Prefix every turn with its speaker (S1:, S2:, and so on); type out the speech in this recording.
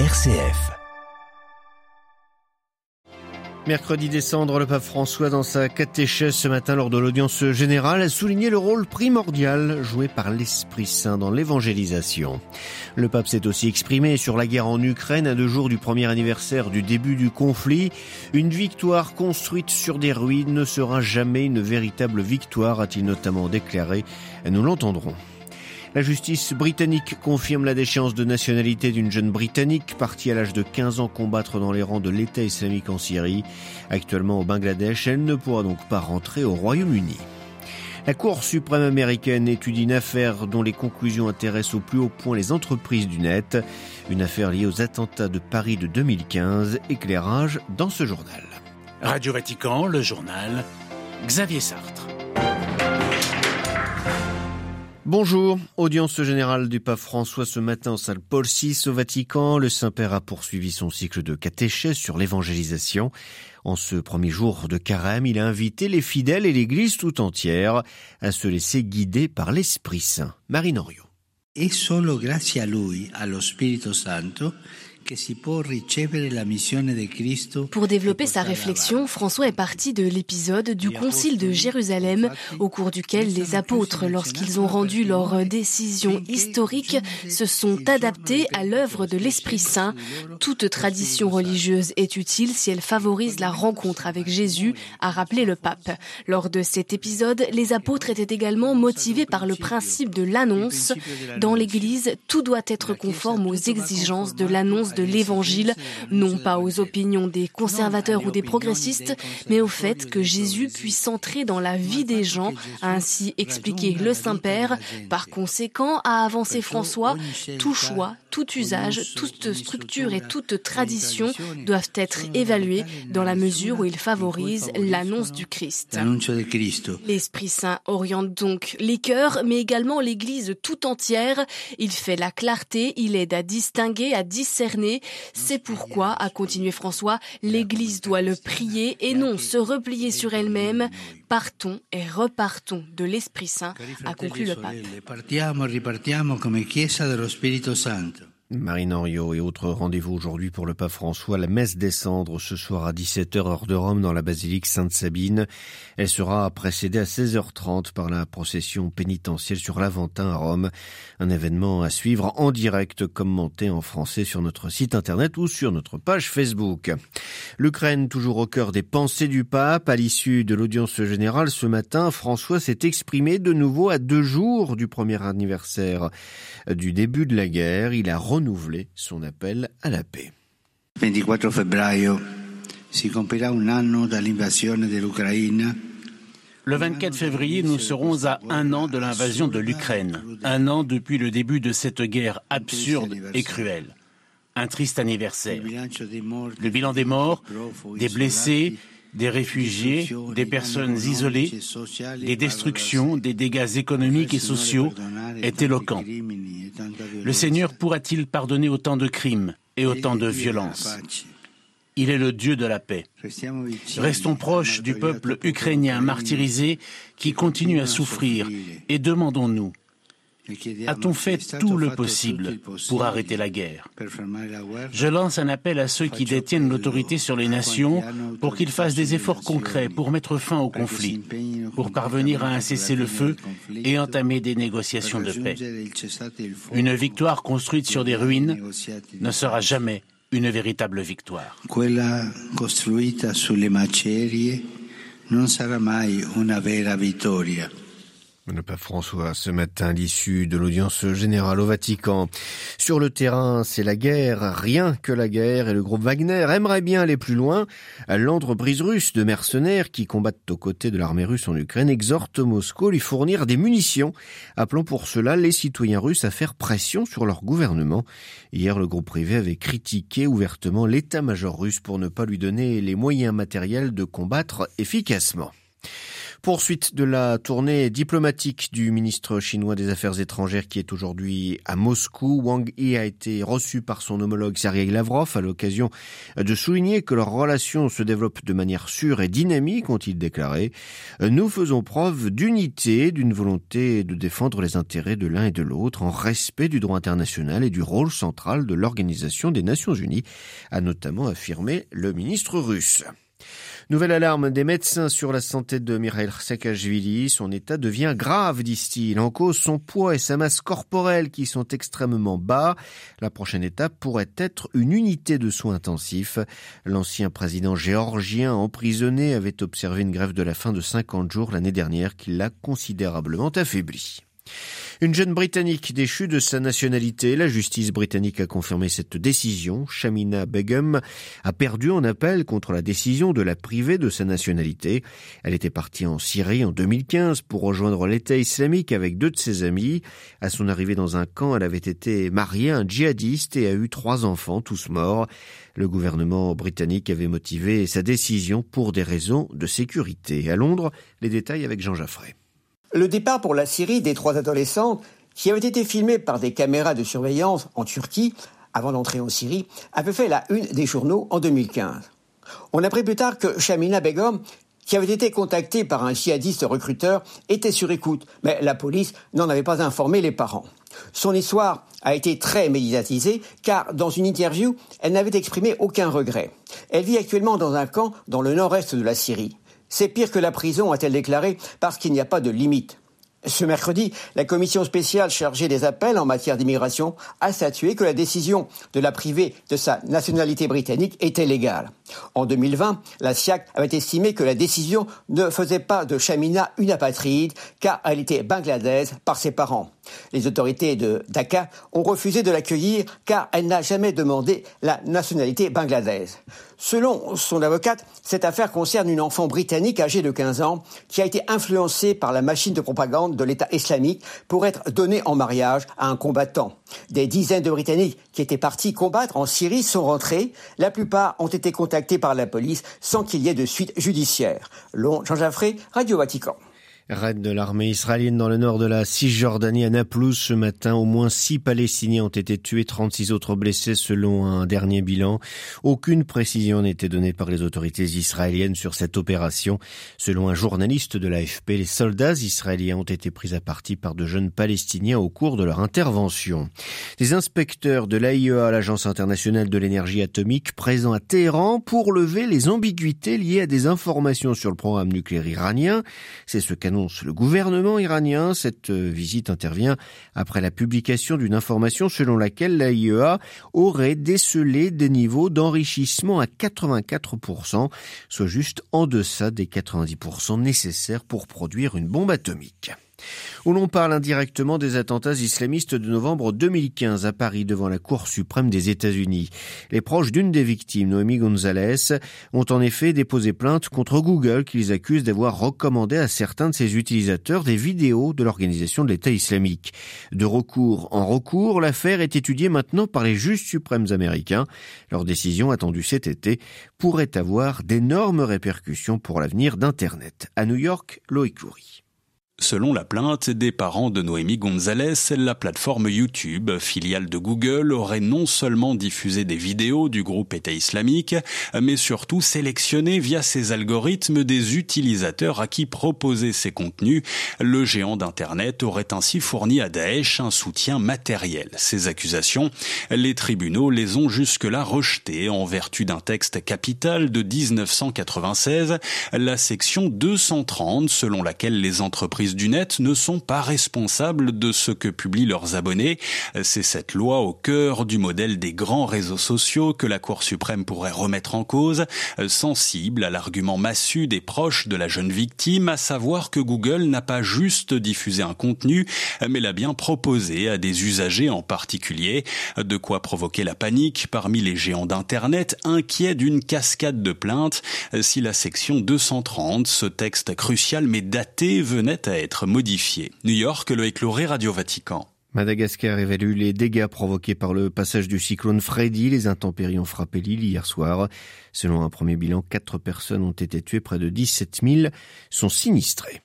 S1: RCF.
S2: Mercredi décembre, le pape François, dans sa catéchèse ce matin lors de l'audience générale, a souligné le rôle primordial joué par l'Esprit Saint dans l'évangélisation. Le pape s'est aussi exprimé sur la guerre en Ukraine à deux jours du premier anniversaire du début du conflit. Une victoire construite sur des ruines ne sera jamais une véritable victoire, a-t-il notamment déclaré. Nous l'entendrons. La justice britannique confirme la déchéance de nationalité d'une jeune Britannique partie à l'âge de 15 ans combattre dans les rangs de l'État islamique en Syrie. Actuellement au Bangladesh, elle ne pourra donc pas rentrer au Royaume-Uni. La Cour suprême américaine étudie une affaire dont les conclusions intéressent au plus haut point les entreprises du net. Une affaire liée aux attentats de Paris de 2015. Éclairage dans ce journal.
S3: Radio Vatican, le journal Xavier Sartre.
S2: Bonjour, audience générale du pape François ce matin en salle Paul VI au Vatican. Le Saint-Père a poursuivi son cycle de catéchèse sur l'évangélisation. En ce premier jour de carême, il a invité les fidèles et l'Église tout entière à se laisser guider par l'Esprit Saint. Marine.
S4: Et solo lui,
S5: pour développer sa réflexion, François est parti de l'épisode du Concile de Jérusalem, au cours duquel les apôtres, lorsqu'ils ont rendu leur décision historique, se sont adaptés à l'œuvre de l'Esprit Saint. Toute tradition religieuse est utile si elle favorise la rencontre avec Jésus, a rappelé le pape. Lors de cet épisode, les apôtres étaient également motivés par le principe de l'annonce. Dans l'Église, tout doit être conforme aux exigences de l'annonce de l'Évangile, non pas aux opinions des conservateurs ou des progressistes, mais au fait que Jésus puisse entrer dans la vie des gens, a ainsi expliqué le Saint-Père. Par conséquent, a avancé François, tout choix, tout usage, toute structure et toute tradition doivent être évalués dans la mesure où ils favorisent l'annonce du Christ. L'Esprit Saint oriente donc les cœurs, mais également l'Église tout entière. Il fait la clarté, il aide à distinguer, à discerner c'est pourquoi, a continué François, l'Église doit le prier et non se replier sur elle-même. Partons et repartons de l'Esprit Saint, a conclu le pape.
S2: Marine Henriot et autres rendez-vous aujourd'hui pour le pape François. La messe descendre ce soir à 17h heure de Rome dans la basilique Sainte-Sabine. Elle sera précédée à 16h30 par la procession pénitentielle sur l'Aventin à Rome. Un événement à suivre en direct commenté en français sur notre site internet ou sur notre page Facebook. L'Ukraine toujours au cœur des pensées du pape. À l'issue de l'audience générale ce matin, François s'est exprimé de nouveau à deux jours du premier anniversaire du début de la guerre. Il a renouveler son appel à la paix.
S4: 24 febbraio si compirà un anno dall'invasione dell'Ucraina.
S3: Le 24 février, nous serons à un an de l'invasion de l'Ukraine, un an depuis le début de cette guerre absurde et cruelle. Un triste anniversaire. Le bilan des morts, des blessés, des réfugiés, des personnes isolées, des destructions, des dégâts économiques et sociaux est éloquent. Le Seigneur pourra-t-il pardonner autant de crimes et autant de violences? Il est le Dieu de la paix. Restons proches du peuple ukrainien martyrisé qui continue à souffrir. Et demandons-nous a-t-on fait tout le possible pour arrêter la guerre Je lance un appel à ceux qui détiennent l'autorité sur les nations pour qu'ils fassent des efforts concrets pour mettre fin au conflit, pour parvenir à un cessez-le-feu et entamer des négociations de paix. Une victoire construite sur des ruines ne sera jamais une véritable victoire.
S4: Quella costruita sulle macerie non sarà mai una vera vittoria.
S2: Le pape François, ce matin, l'issue de l'audience générale au Vatican. Sur le terrain, c'est la guerre, rien que la guerre, et le groupe Wagner aimerait bien aller plus loin. L'entreprise russe de mercenaires qui combattent aux côtés de l'armée russe en Ukraine exhorte Moscou à lui fournir des munitions, appelant pour cela les citoyens russes à faire pression sur leur gouvernement. Hier, le groupe privé avait critiqué ouvertement l'état-major russe pour ne pas lui donner les moyens matériels de combattre efficacement. Poursuite de la tournée diplomatique du ministre chinois des Affaires étrangères qui est aujourd'hui à Moscou. Wang Yi a été reçu par son homologue Sergei Lavrov à l'occasion de souligner que leurs relations se développent de manière sûre et dynamique, ont-ils déclaré. Nous faisons preuve d'unité, d'une volonté de défendre les intérêts de l'un et de l'autre en respect du droit international et du rôle central de l'Organisation des Nations Unies, a notamment affirmé le ministre russe. Nouvelle alarme des médecins sur la santé de Mikhail Saakashvili. Son état devient grave, disent-ils. En cause, son poids et sa masse corporelle qui sont extrêmement bas. La prochaine étape pourrait être une unité de soins intensifs. L'ancien président géorgien emprisonné avait observé une grève de la faim de 50 jours l'année dernière qui l'a considérablement affaibli. Une jeune Britannique déchue de sa nationalité. La justice britannique a confirmé cette décision. Shamina Begum a perdu en appel contre la décision de la priver de sa nationalité. Elle était partie en Syrie en 2015 pour rejoindre l'État islamique avec deux de ses amis. À son arrivée dans un camp, elle avait été mariée à un djihadiste et a eu trois enfants, tous morts. Le gouvernement britannique avait motivé sa décision pour des raisons de sécurité. À Londres, les détails avec Jean Jaffray.
S1: Le départ pour la Syrie des trois adolescentes, qui avaient été filmées par des caméras de surveillance en Turquie avant d'entrer en Syrie, avait fait la une des journaux en 2015. On apprit plus tard que Shamina Begum, qui avait été contactée par un djihadiste recruteur, était sur écoute, mais la police n'en avait pas informé les parents. Son histoire a été très médiatisée car dans une interview, elle n'avait exprimé aucun regret. Elle vit actuellement dans un camp dans le nord-est de la Syrie. C'est pire que la prison, a-t-elle déclaré, parce qu'il n'y a pas de limite. Ce mercredi, la commission spéciale chargée des appels en matière d'immigration a statué que la décision de la priver de sa nationalité britannique était légale. En 2020, la SIAC avait estimé que la décision ne faisait pas de Shamina une apatride car elle était bangladaise par ses parents. Les autorités de Dhaka ont refusé de l'accueillir car elle n'a jamais demandé la nationalité bangladaise. Selon son avocate, cette affaire concerne une enfant britannique âgée de 15 ans qui a été influencée par la machine de propagande de l'État islamique pour être donnée en mariage à un combattant. Des dizaines de Britanniques qui étaient partis combattre en Syrie sont rentrés. La plupart ont été contactés par la police sans qu'il y ait de suite judiciaire. Long Jean Jaffré, Radio Vatican.
S2: Raid de l'armée israélienne dans le nord de la Cisjordanie à Naplouse ce matin. Au moins six Palestiniens ont été tués, 36 autres blessés selon un dernier bilan. Aucune précision été donnée par les autorités israéliennes sur cette opération. Selon un journaliste de l'AFP, les soldats israéliens ont été pris à partie par de jeunes Palestiniens au cours de leur intervention. Des inspecteurs de l'AIEA, l'Agence internationale de l'énergie atomique, présents à Téhéran pour lever les ambiguïtés liées à des informations sur le programme nucléaire iranien. C'est ce qu'a le gouvernement iranien. Cette euh, visite intervient après la publication d'une information selon laquelle l'AIEA aurait décelé des niveaux d'enrichissement à 84%, soit juste en deçà des 90% nécessaires pour produire une bombe atomique où l'on parle indirectement des attentats islamistes de novembre 2015 à Paris devant la Cour suprême des États-Unis. Les proches d'une des victimes, Noémie Gonzalez, ont en effet déposé plainte contre Google qu'ils accusent d'avoir recommandé à certains de ses utilisateurs des vidéos de l'organisation de l'État islamique. De recours en recours, l'affaire est étudiée maintenant par les juges suprêmes américains. Leur décision attendue cet été pourrait avoir d'énormes répercussions pour l'avenir d'Internet. À New York, Loïc Loury.
S6: Selon la plainte des parents de Noémie Gonzalez, la plateforme YouTube, filiale de Google, aurait non seulement diffusé des vidéos du groupe État islamique, mais surtout sélectionné via ses algorithmes des utilisateurs à qui proposer ces contenus. Le géant d'Internet aurait ainsi fourni à Daesh un soutien matériel. Ces accusations, les tribunaux les ont jusque-là rejetées en vertu d'un texte capital de 1996, la section 230 selon laquelle les entreprises du net ne sont pas responsables de ce que publient leurs abonnés. C'est cette loi au cœur du modèle des grands réseaux sociaux que la Cour suprême pourrait remettre en cause, sensible à l'argument massu des proches de la jeune victime, à savoir que Google n'a pas juste diffusé un contenu, mais l'a bien proposé à des usagers en particulier, de quoi provoquer la panique parmi les géants d'Internet inquiets d'une cascade de plaintes si la section 230, ce texte crucial mais daté, venait à être modifié. New York, le écloré Radio Vatican.
S2: Madagascar évalue les dégâts provoqués par le passage du cyclone Freddy. Les intempéries ont frappé l'île hier soir. Selon un premier bilan, quatre personnes ont été tuées, près de 17 000 sont sinistrées.